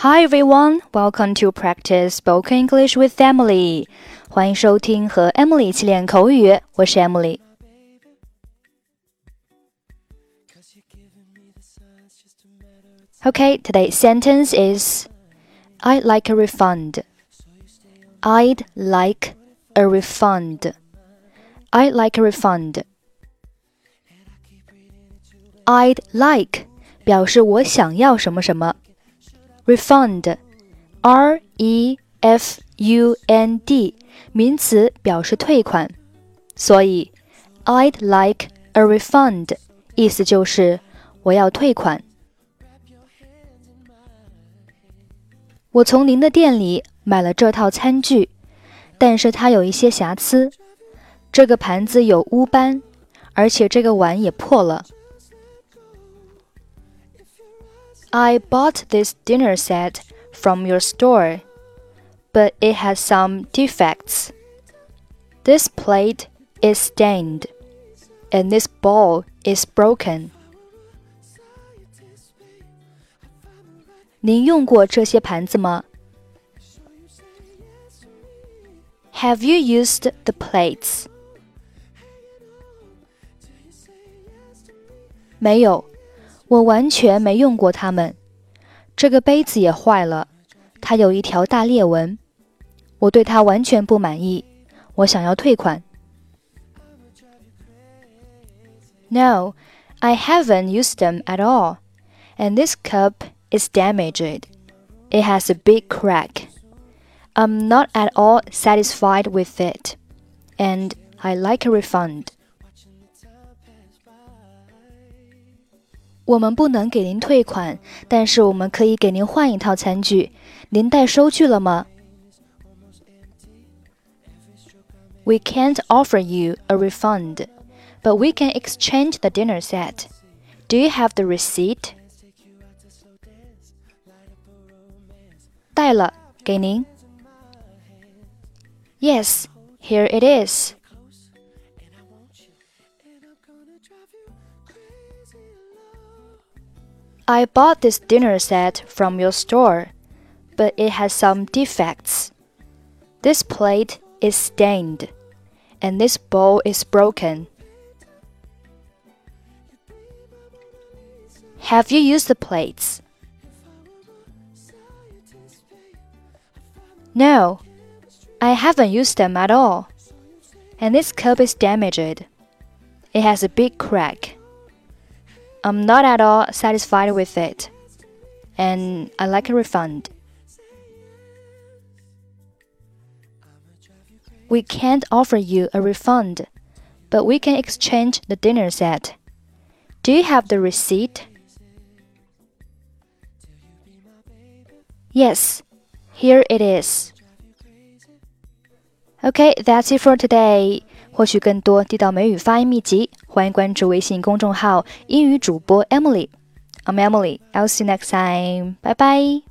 Hi everyone, welcome to practice spoken English with Emily. 欢迎收听和 Emily 一起练口语，我是 Emily。Okay, today's sentence is I'd like a refund. I'd like a refund. I'd like a refund. I'd like 表示我想要什么什么。 Refund，r e f u n d，名词表示退款，所以 I'd like a refund，意思就是我要退款。我从您的店里买了这套餐具，但是它有一些瑕疵，这个盘子有污斑，而且这个碗也破了。I bought this dinner set from your store, but it has some defects. This plate is stained, and this bowl is broken. 您用过这些盘子吗？Have you used the plates? 没有。 我完全没用过它们。这个杯子也坏了，它有一条大裂纹。我对它完全不满意，我想要退款。No, I haven't used them at all, and this cup is damaged. It has a big crack. I'm not at all satisfied with it, and I like a refund. 我们不能给您退款，但是我们可以给您换一套餐具。您带收据了吗？We can't offer you a refund, but we can exchange the dinner set. Do you have the receipt? 带了，给您。Yes, here it is. I bought this dinner set from your store, but it has some defects. This plate is stained, and this bowl is broken. Have you used the plates? No, I haven't used them at all. And this cup is damaged. It has a big crack. I'm not at all satisfied with it, and I like a refund. We can't offer you a refund, but we can exchange the dinner set. Do you have the receipt? Yes, here it is. Okay, that's it for today. 获取更多地道美语发音秘籍， 欢迎关注微信公众号“英语主播 Emily”。I'm Emily. I'll see you next time. Bye bye.